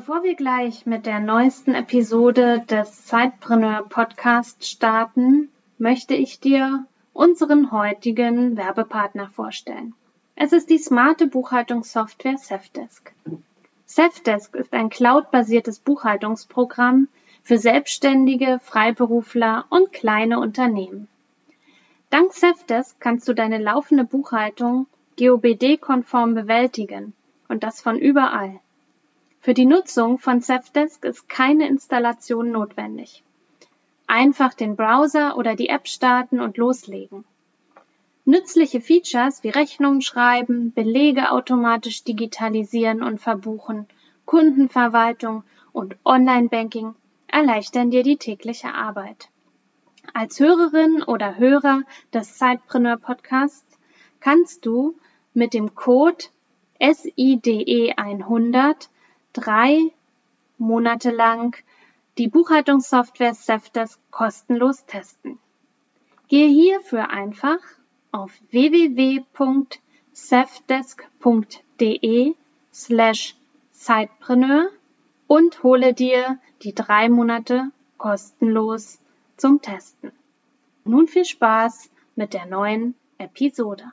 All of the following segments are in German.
Bevor wir gleich mit der neuesten Episode des Zeitpreneur Podcast starten, möchte ich dir unseren heutigen Werbepartner vorstellen. Es ist die smarte Buchhaltungssoftware Safdesk. Safdesk ist ein cloudbasiertes Buchhaltungsprogramm für Selbstständige, Freiberufler und kleine Unternehmen. Dank Safdesk kannst du deine laufende Buchhaltung GOBD-konform bewältigen und das von überall. Für die Nutzung von Safdesk ist keine Installation notwendig. Einfach den Browser oder die App starten und loslegen. Nützliche Features wie Rechnungen schreiben, Belege automatisch digitalisieren und verbuchen, Kundenverwaltung und Online-Banking erleichtern dir die tägliche Arbeit. Als Hörerin oder Hörer des Sidepreneur Podcasts kannst du mit dem Code SIDE 100 drei Monate lang die Buchhaltungssoftware Safdesk kostenlos testen. Gehe hierfür einfach auf www.safdesk.de slash Zeitpreneur und hole dir die drei Monate kostenlos zum Testen. Nun viel Spaß mit der neuen Episode.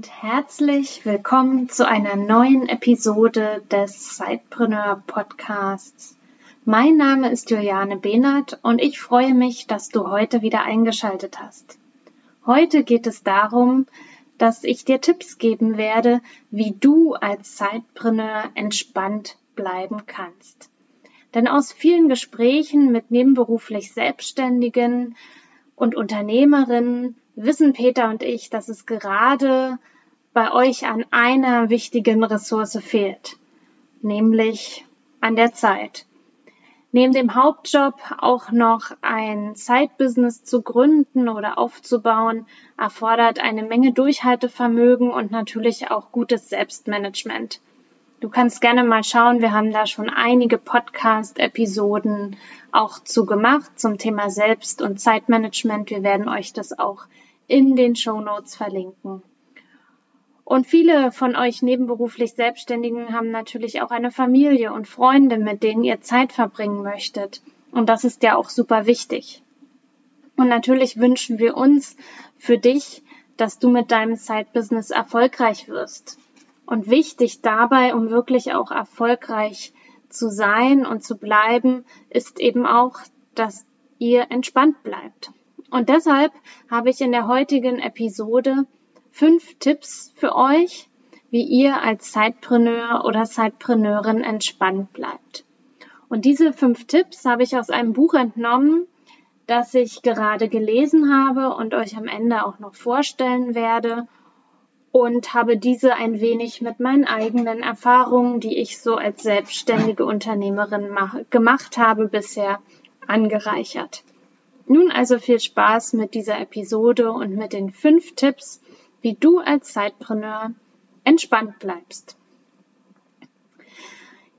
Und herzlich willkommen zu einer neuen Episode des Sidepreneur Podcasts. Mein Name ist Juliane Behnert und ich freue mich, dass du heute wieder eingeschaltet hast. Heute geht es darum, dass ich dir Tipps geben werde, wie du als Sidepreneur entspannt bleiben kannst. Denn aus vielen Gesprächen mit nebenberuflich Selbstständigen und Unternehmerinnen wissen Peter und ich, dass es gerade bei euch an einer wichtigen Ressource fehlt, nämlich an der Zeit. Neben dem Hauptjob auch noch ein Side-Business zu gründen oder aufzubauen, erfordert eine Menge Durchhaltevermögen und natürlich auch gutes Selbstmanagement. Du kannst gerne mal schauen, wir haben da schon einige Podcast-Episoden auch zu gemacht zum Thema Selbst- und Zeitmanagement. Wir werden euch das auch in den Show Notes verlinken. Und viele von euch nebenberuflich Selbstständigen haben natürlich auch eine Familie und Freunde, mit denen ihr Zeit verbringen möchtet. Und das ist ja auch super wichtig. Und natürlich wünschen wir uns für dich, dass du mit deinem Side-Business erfolgreich wirst. Und wichtig dabei, um wirklich auch erfolgreich zu sein und zu bleiben, ist eben auch, dass ihr entspannt bleibt. Und deshalb habe ich in der heutigen Episode fünf Tipps für euch, wie ihr als Zeitpreneur oder Zeitpreneurin entspannt bleibt. Und diese fünf Tipps habe ich aus einem Buch entnommen, das ich gerade gelesen habe und euch am Ende auch noch vorstellen werde und habe diese ein wenig mit meinen eigenen Erfahrungen, die ich so als selbstständige Unternehmerin gemacht habe, bisher angereichert. Nun also viel Spaß mit dieser Episode und mit den fünf Tipps, wie du als Zeitpreneur entspannt bleibst.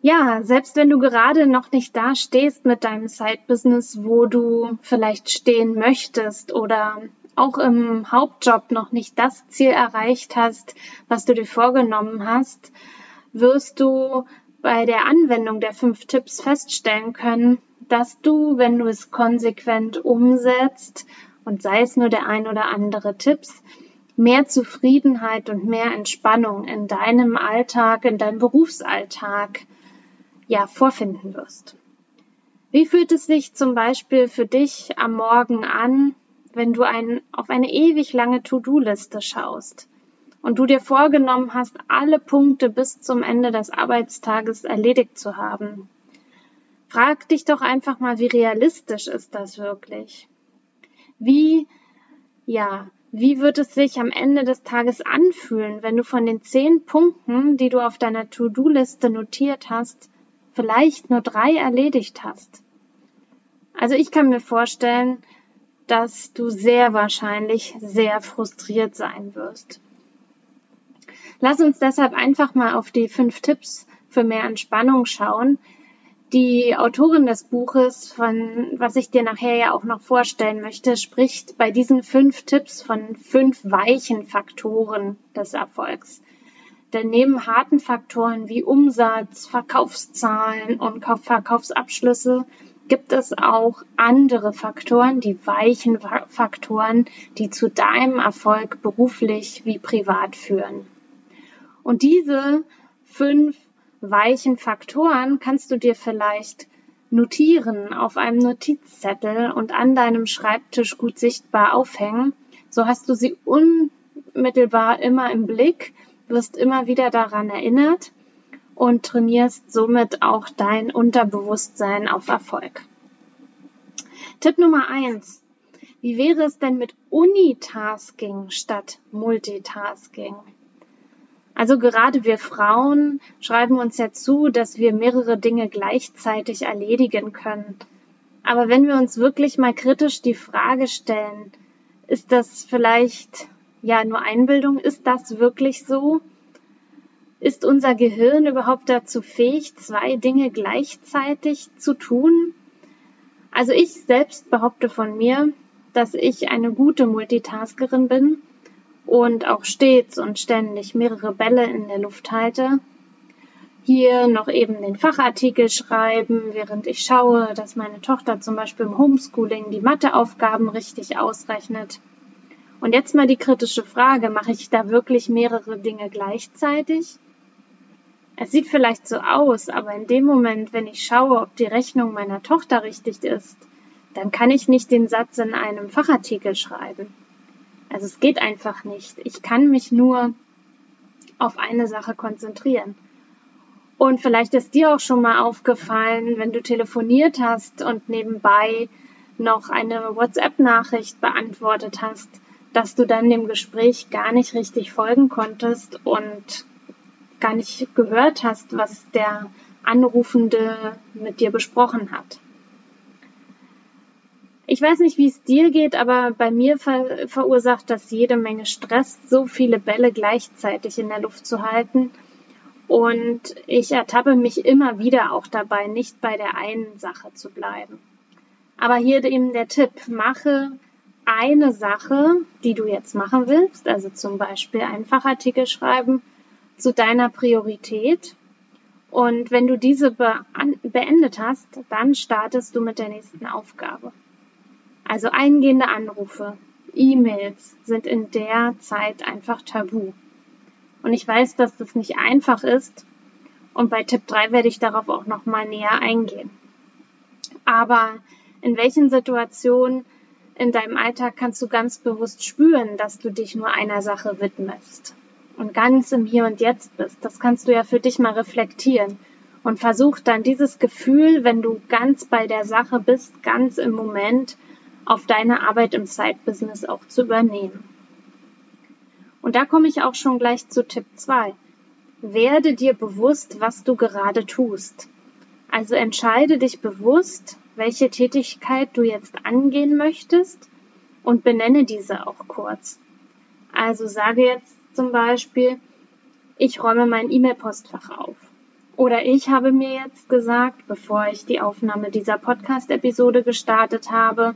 Ja, selbst wenn du gerade noch nicht da stehst mit deinem Side-Business, wo du vielleicht stehen möchtest oder auch im Hauptjob noch nicht das Ziel erreicht hast, was du dir vorgenommen hast, wirst du bei der Anwendung der fünf Tipps feststellen können, dass du, wenn du es konsequent umsetzt und sei es nur der ein oder andere Tipps, mehr Zufriedenheit und mehr Entspannung in deinem Alltag, in deinem Berufsalltag, ja, vorfinden wirst. Wie fühlt es sich zum Beispiel für dich am Morgen an, wenn du ein, auf eine ewig lange To-Do-Liste schaust und du dir vorgenommen hast, alle Punkte bis zum Ende des Arbeitstages erledigt zu haben? Frag dich doch einfach mal, wie realistisch ist das wirklich? Wie, ja, wie wird es sich am Ende des Tages anfühlen, wenn du von den zehn Punkten, die du auf deiner To-Do-Liste notiert hast, vielleicht nur drei erledigt hast. Also ich kann mir vorstellen, dass du sehr wahrscheinlich sehr frustriert sein wirst. Lass uns deshalb einfach mal auf die fünf Tipps für mehr Entspannung schauen. Die Autorin des Buches, von was ich dir nachher ja auch noch vorstellen möchte, spricht bei diesen fünf Tipps von fünf weichen Faktoren des Erfolgs. Denn neben harten Faktoren wie Umsatz, Verkaufszahlen und Verkaufsabschlüsse gibt es auch andere Faktoren, die weichen Faktoren, die zu deinem Erfolg beruflich wie privat führen. Und diese fünf weichen Faktoren kannst du dir vielleicht notieren auf einem Notizzettel und an deinem Schreibtisch gut sichtbar aufhängen. So hast du sie unmittelbar immer im Blick, wirst immer wieder daran erinnert und trainierst somit auch dein Unterbewusstsein auf Erfolg. Tipp Nummer eins: Wie wäre es denn mit Unitasking statt Multitasking? Also gerade wir Frauen schreiben uns ja zu, dass wir mehrere Dinge gleichzeitig erledigen können. Aber wenn wir uns wirklich mal kritisch die Frage stellen, ist das vielleicht ja nur Einbildung? Ist das wirklich so? Ist unser Gehirn überhaupt dazu fähig, zwei Dinge gleichzeitig zu tun? Also ich selbst behaupte von mir, dass ich eine gute Multitaskerin bin und auch stets und ständig mehrere Bälle in der Luft halte. Hier noch eben den Fachartikel schreiben, während ich schaue, dass meine Tochter zum Beispiel im Homeschooling die Matheaufgaben richtig ausrechnet. Und jetzt mal die kritische Frage, mache ich da wirklich mehrere Dinge gleichzeitig? Es sieht vielleicht so aus, aber in dem Moment, wenn ich schaue, ob die Rechnung meiner Tochter richtig ist, dann kann ich nicht den Satz in einem Fachartikel schreiben. Also es geht einfach nicht. Ich kann mich nur auf eine Sache konzentrieren. Und vielleicht ist dir auch schon mal aufgefallen, wenn du telefoniert hast und nebenbei noch eine WhatsApp-Nachricht beantwortet hast, dass du dann dem Gespräch gar nicht richtig folgen konntest und gar nicht gehört hast, was der Anrufende mit dir besprochen hat. Ich weiß nicht, wie es dir geht, aber bei mir ver verursacht das jede Menge Stress, so viele Bälle gleichzeitig in der Luft zu halten. Und ich ertappe mich immer wieder auch dabei, nicht bei der einen Sache zu bleiben. Aber hier eben der Tipp, mache eine Sache, die du jetzt machen willst, also zum Beispiel einen Fachartikel schreiben, zu deiner Priorität. Und wenn du diese beendet hast, dann startest du mit der nächsten Aufgabe. Also eingehende Anrufe, E-Mails sind in der Zeit einfach tabu. Und ich weiß, dass das nicht einfach ist. Und bei Tipp 3 werde ich darauf auch nochmal näher eingehen. Aber in welchen Situationen in deinem Alltag kannst du ganz bewusst spüren, dass du dich nur einer Sache widmest? und ganz im Hier und Jetzt bist. Das kannst du ja für dich mal reflektieren und versuch dann dieses Gefühl, wenn du ganz bei der Sache bist, ganz im Moment, auf deine Arbeit im Side-Business auch zu übernehmen. Und da komme ich auch schon gleich zu Tipp 2. Werde dir bewusst, was du gerade tust. Also entscheide dich bewusst, welche Tätigkeit du jetzt angehen möchtest und benenne diese auch kurz. Also sage jetzt zum Beispiel, ich räume mein E-Mail-Postfach auf. Oder ich habe mir jetzt gesagt, bevor ich die Aufnahme dieser Podcast-Episode gestartet habe,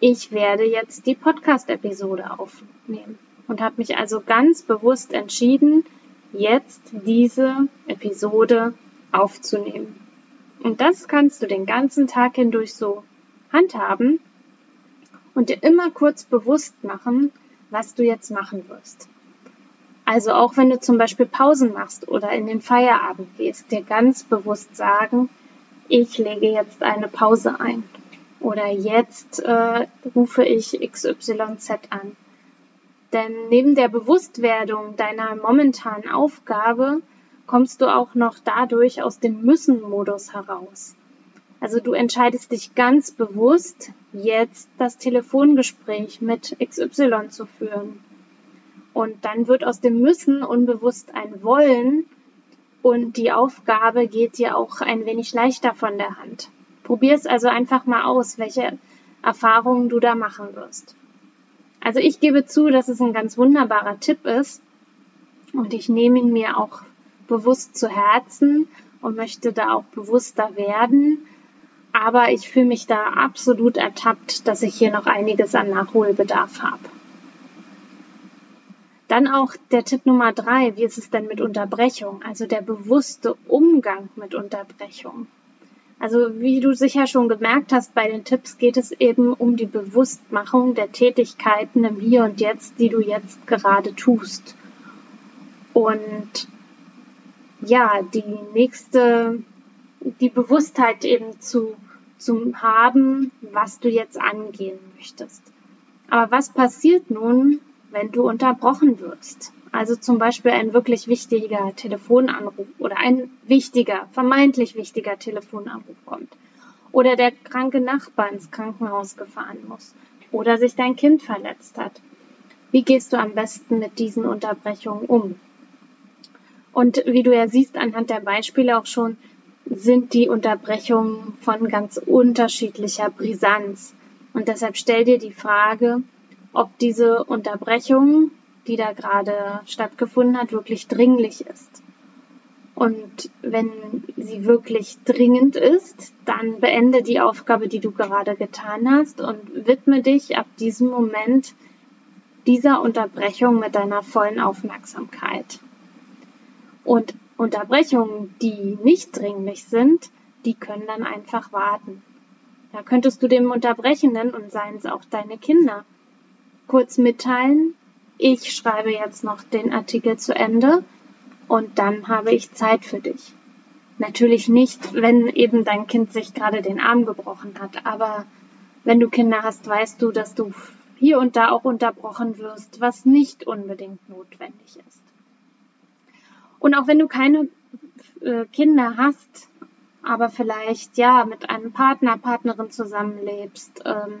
ich werde jetzt die Podcast-Episode aufnehmen und habe mich also ganz bewusst entschieden, jetzt diese Episode aufzunehmen. Und das kannst du den ganzen Tag hindurch so handhaben und dir immer kurz bewusst machen, was du jetzt machen wirst. Also auch wenn du zum Beispiel Pausen machst oder in den Feierabend gehst, dir ganz bewusst sagen, ich lege jetzt eine Pause ein oder jetzt äh, rufe ich XYZ an. Denn neben der Bewusstwerdung deiner momentanen Aufgabe kommst du auch noch dadurch aus dem Müssen-Modus heraus. Also du entscheidest dich ganz bewusst, jetzt das Telefongespräch mit XY zu führen und dann wird aus dem Müssen unbewusst ein Wollen und die Aufgabe geht dir auch ein wenig leichter von der Hand. Probier es also einfach mal aus, welche Erfahrungen du da machen wirst. Also ich gebe zu, dass es ein ganz wunderbarer Tipp ist und ich nehme ihn mir auch bewusst zu Herzen und möchte da auch bewusster werden. Aber ich fühle mich da absolut ertappt, dass ich hier noch einiges an Nachholbedarf habe. Dann auch der Tipp Nummer drei, wie ist es denn mit Unterbrechung? Also der bewusste Umgang mit Unterbrechung. Also wie du sicher schon gemerkt hast bei den Tipps, geht es eben um die Bewusstmachung der Tätigkeiten im Hier und Jetzt, die du jetzt gerade tust. Und ja, die nächste, die Bewusstheit eben zu, zu haben, was du jetzt angehen möchtest. Aber was passiert nun, wenn du unterbrochen wirst. Also zum Beispiel ein wirklich wichtiger Telefonanruf oder ein wichtiger, vermeintlich wichtiger Telefonanruf kommt. Oder der kranke Nachbar ins Krankenhaus gefahren muss. Oder sich dein Kind verletzt hat. Wie gehst du am besten mit diesen Unterbrechungen um? Und wie du ja siehst anhand der Beispiele auch schon, sind die Unterbrechungen von ganz unterschiedlicher Brisanz. Und deshalb stell dir die Frage, ob diese Unterbrechung, die da gerade stattgefunden hat, wirklich dringlich ist. Und wenn sie wirklich dringend ist, dann beende die Aufgabe, die du gerade getan hast und widme dich ab diesem Moment dieser Unterbrechung mit deiner vollen Aufmerksamkeit. Und Unterbrechungen, die nicht dringlich sind, die können dann einfach warten. Da könntest du dem Unterbrechenden und seien es auch deine Kinder kurz mitteilen, ich schreibe jetzt noch den Artikel zu Ende und dann habe ich Zeit für dich. Natürlich nicht, wenn eben dein Kind sich gerade den Arm gebrochen hat, aber wenn du Kinder hast, weißt du, dass du hier und da auch unterbrochen wirst, was nicht unbedingt notwendig ist. Und auch wenn du keine äh, Kinder hast, aber vielleicht ja mit einem Partner, Partnerin zusammenlebst, ähm,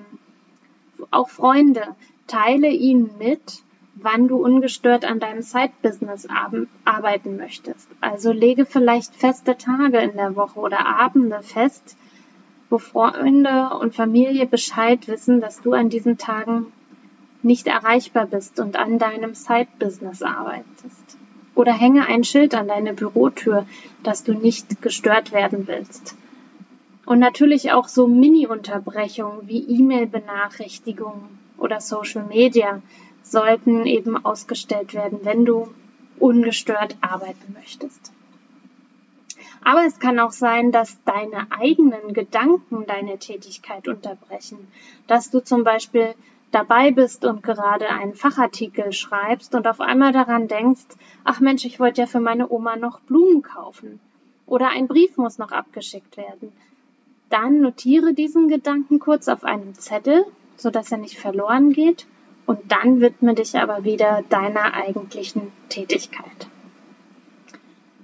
auch Freunde, Teile ihnen mit, wann du ungestört an deinem Side-Business arbeiten möchtest. Also lege vielleicht feste Tage in der Woche oder Abende fest, wo Freunde und Familie Bescheid wissen, dass du an diesen Tagen nicht erreichbar bist und an deinem Side-Business arbeitest. Oder hänge ein Schild an deine Bürotür, dass du nicht gestört werden willst. Und natürlich auch so Mini-Unterbrechungen wie E-Mail-Benachrichtigungen oder Social Media sollten eben ausgestellt werden, wenn du ungestört arbeiten möchtest. Aber es kann auch sein, dass deine eigenen Gedanken deine Tätigkeit unterbrechen, dass du zum Beispiel dabei bist und gerade einen Fachartikel schreibst und auf einmal daran denkst, ach Mensch, ich wollte ja für meine Oma noch Blumen kaufen oder ein Brief muss noch abgeschickt werden. Dann notiere diesen Gedanken kurz auf einem Zettel sodass er nicht verloren geht. Und dann widme dich aber wieder deiner eigentlichen Tätigkeit.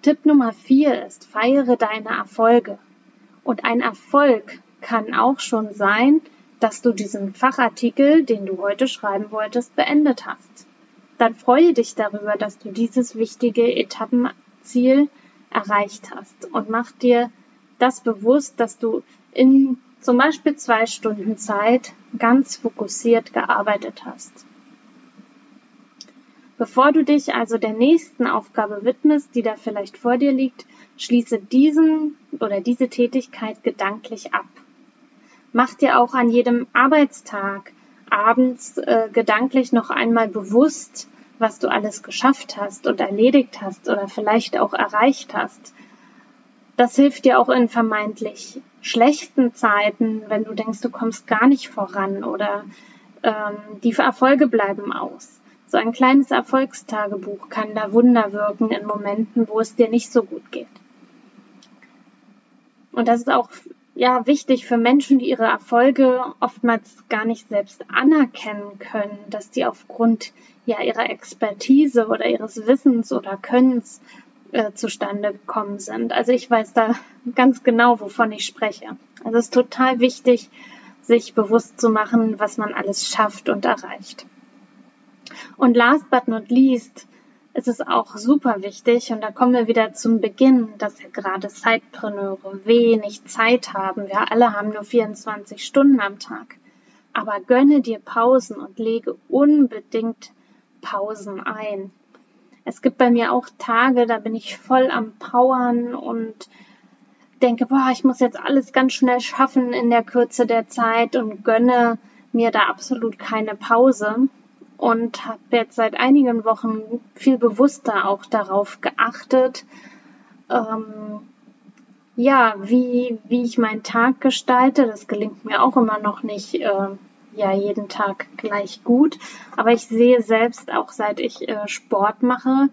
Tipp Nummer vier ist, feiere deine Erfolge. Und ein Erfolg kann auch schon sein, dass du diesen Fachartikel, den du heute schreiben wolltest, beendet hast. Dann freue dich darüber, dass du dieses wichtige Etappenziel erreicht hast und mach dir das bewusst, dass du in zum Beispiel zwei Stunden Zeit ganz fokussiert gearbeitet hast. Bevor du dich also der nächsten Aufgabe widmest, die da vielleicht vor dir liegt, schließe diesen oder diese Tätigkeit gedanklich ab. Mach dir auch an jedem Arbeitstag abends äh, gedanklich noch einmal bewusst, was du alles geschafft hast und erledigt hast oder vielleicht auch erreicht hast. Das hilft dir auch in vermeintlich schlechten Zeiten, wenn du denkst, du kommst gar nicht voran oder ähm, die Erfolge bleiben aus. So ein kleines Erfolgstagebuch kann da Wunder wirken in Momenten, wo es dir nicht so gut geht. Und das ist auch ja wichtig für Menschen, die ihre Erfolge oftmals gar nicht selbst anerkennen können, dass die aufgrund ja ihrer Expertise oder ihres Wissens oder Könnens äh, zustande gekommen sind. Also ich weiß da ganz genau, wovon ich spreche. Also es ist total wichtig, sich bewusst zu machen, was man alles schafft und erreicht. Und last but not least, ist es auch super wichtig, und da kommen wir wieder zum Beginn, dass ja gerade Zeitpreneure wenig Zeit haben. Wir alle haben nur 24 Stunden am Tag. Aber gönne dir Pausen und lege unbedingt Pausen ein. Es gibt bei mir auch Tage, da bin ich voll am Powern und denke, boah, ich muss jetzt alles ganz schnell schaffen in der Kürze der Zeit und gönne mir da absolut keine Pause und habe jetzt seit einigen Wochen viel bewusster auch darauf geachtet, ähm, ja, wie, wie ich meinen Tag gestalte. Das gelingt mir auch immer noch nicht äh, ja jeden Tag gleich gut, aber ich sehe selbst auch seit ich äh, Sport mache,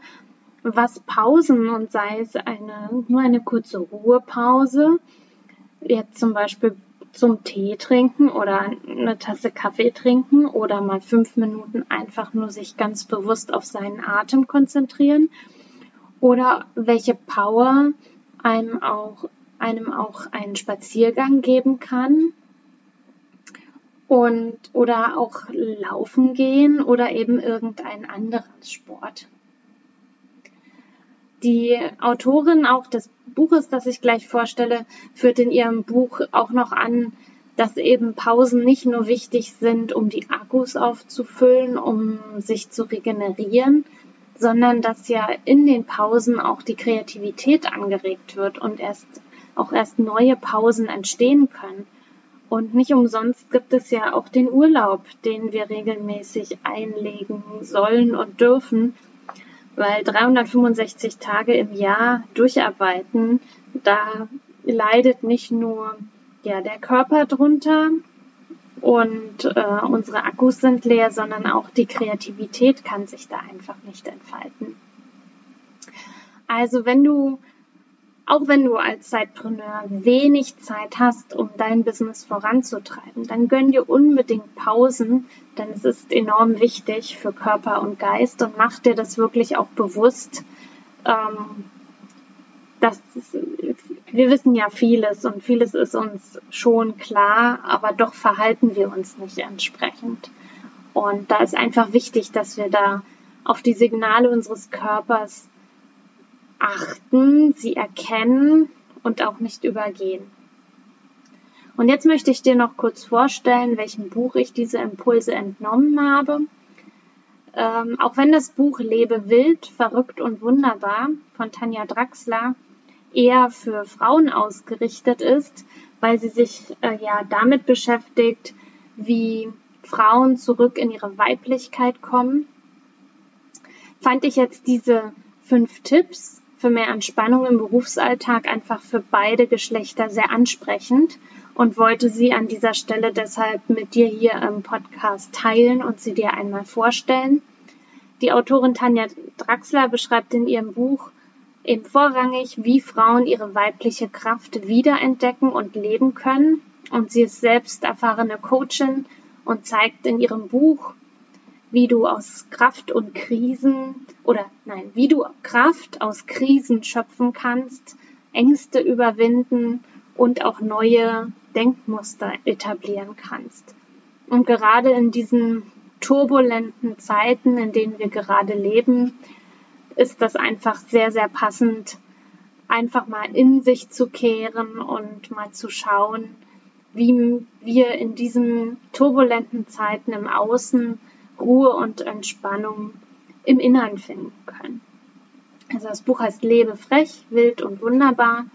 was Pausen und sei es eine nur eine kurze Ruhepause, jetzt zum Beispiel zum Tee trinken oder eine Tasse Kaffee trinken oder mal fünf Minuten einfach nur sich ganz bewusst auf seinen Atem konzentrieren oder welche Power einem auch, einem auch einen Spaziergang geben kann und oder auch laufen gehen oder eben irgendein anderes Sport. Die Autorin auch des Buches, das ich gleich vorstelle, führt in ihrem Buch auch noch an, dass eben Pausen nicht nur wichtig sind, um die Akkus aufzufüllen, um sich zu regenerieren, sondern dass ja in den Pausen auch die Kreativität angeregt wird und erst auch erst neue Pausen entstehen können. Und nicht umsonst gibt es ja auch den Urlaub, den wir regelmäßig einlegen sollen und dürfen, weil 365 Tage im Jahr durcharbeiten, da leidet nicht nur ja, der Körper drunter und äh, unsere Akkus sind leer, sondern auch die Kreativität kann sich da einfach nicht entfalten. Also wenn du auch wenn du als Zeitpreneur wenig Zeit hast, um dein Business voranzutreiben, dann gönn dir unbedingt Pausen, denn es ist enorm wichtig für Körper und Geist und mach dir das wirklich auch bewusst. Ähm, dass wir wissen ja vieles und vieles ist uns schon klar, aber doch verhalten wir uns nicht entsprechend. Und da ist einfach wichtig, dass wir da auf die Signale unseres Körpers achten, sie erkennen und auch nicht übergehen. Und jetzt möchte ich dir noch kurz vorstellen, welchem Buch ich diese Impulse entnommen habe. Ähm, auch wenn das Buch Lebe wild, verrückt und wunderbar von Tanja Draxler eher für Frauen ausgerichtet ist, weil sie sich äh, ja damit beschäftigt, wie Frauen zurück in ihre Weiblichkeit kommen, fand ich jetzt diese fünf Tipps für mehr Entspannung im Berufsalltag einfach für beide Geschlechter sehr ansprechend und wollte sie an dieser Stelle deshalb mit dir hier im Podcast teilen und sie dir einmal vorstellen. Die Autorin Tanja Draxler beschreibt in ihrem Buch eben vorrangig, wie Frauen ihre weibliche Kraft wiederentdecken und leben können. Und sie ist selbst erfahrene Coachin und zeigt in ihrem Buch, wie du aus Kraft und Krisen oder nein, wie du Kraft aus Krisen schöpfen kannst, Ängste überwinden und auch neue Denkmuster etablieren kannst. Und gerade in diesen turbulenten Zeiten, in denen wir gerade leben, ist das einfach sehr, sehr passend, einfach mal in sich zu kehren und mal zu schauen, wie wir in diesen turbulenten Zeiten im Außen Ruhe und Entspannung im Innern finden können. Also das Buch heißt Lebe frech, wild und wunderbar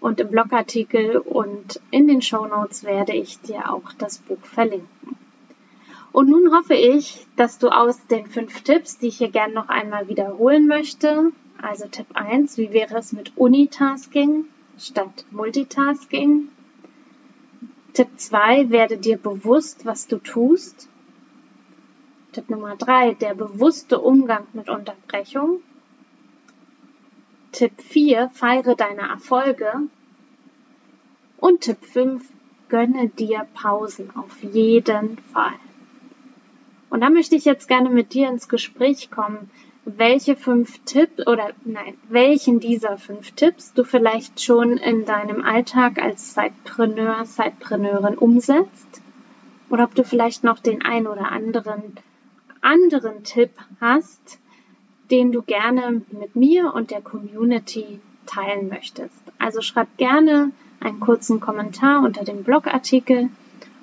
und im Blogartikel und in den Show Notes werde ich dir auch das Buch verlinken. Und nun hoffe ich, dass du aus den fünf Tipps, die ich hier gerne noch einmal wiederholen möchte, also Tipp 1, wie wäre es mit Unitasking statt Multitasking? Tipp 2, werde dir bewusst, was du tust. Tipp Nummer drei, der bewusste Umgang mit Unterbrechung. Tipp 4, feiere deine Erfolge. Und Tipp 5, gönne dir Pausen auf jeden Fall. Und da möchte ich jetzt gerne mit dir ins Gespräch kommen, welche fünf Tipps oder nein, welchen dieser fünf Tipps du vielleicht schon in deinem Alltag als Zeitpreneur, Zeitpreneurin umsetzt oder ob du vielleicht noch den ein oder anderen anderen Tipp hast, den du gerne mit mir und der Community teilen möchtest. Also schreib gerne einen kurzen Kommentar unter dem Blogartikel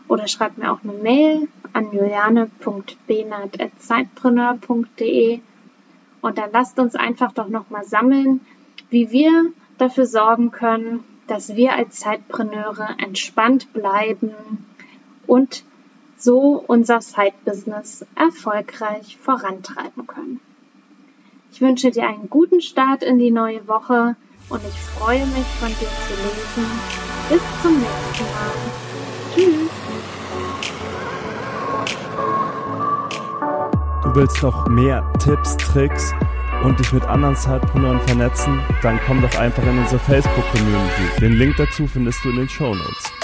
oder schreib mir auch eine Mail an juliane.benat.zeitpreneur.de und dann lasst uns einfach doch nochmal sammeln, wie wir dafür sorgen können, dass wir als Zeitpreneure entspannt bleiben und so unser Side-Business erfolgreich vorantreiben können. Ich wünsche dir einen guten Start in die neue Woche und ich freue mich von dir zu lesen. Bis zum nächsten Mal. Tschüss. Du willst noch mehr Tipps, Tricks und dich mit anderen Zeitpreneuren vernetzen? Dann komm doch einfach in unsere Facebook-Community. Den Link dazu findest du in den Show Notes.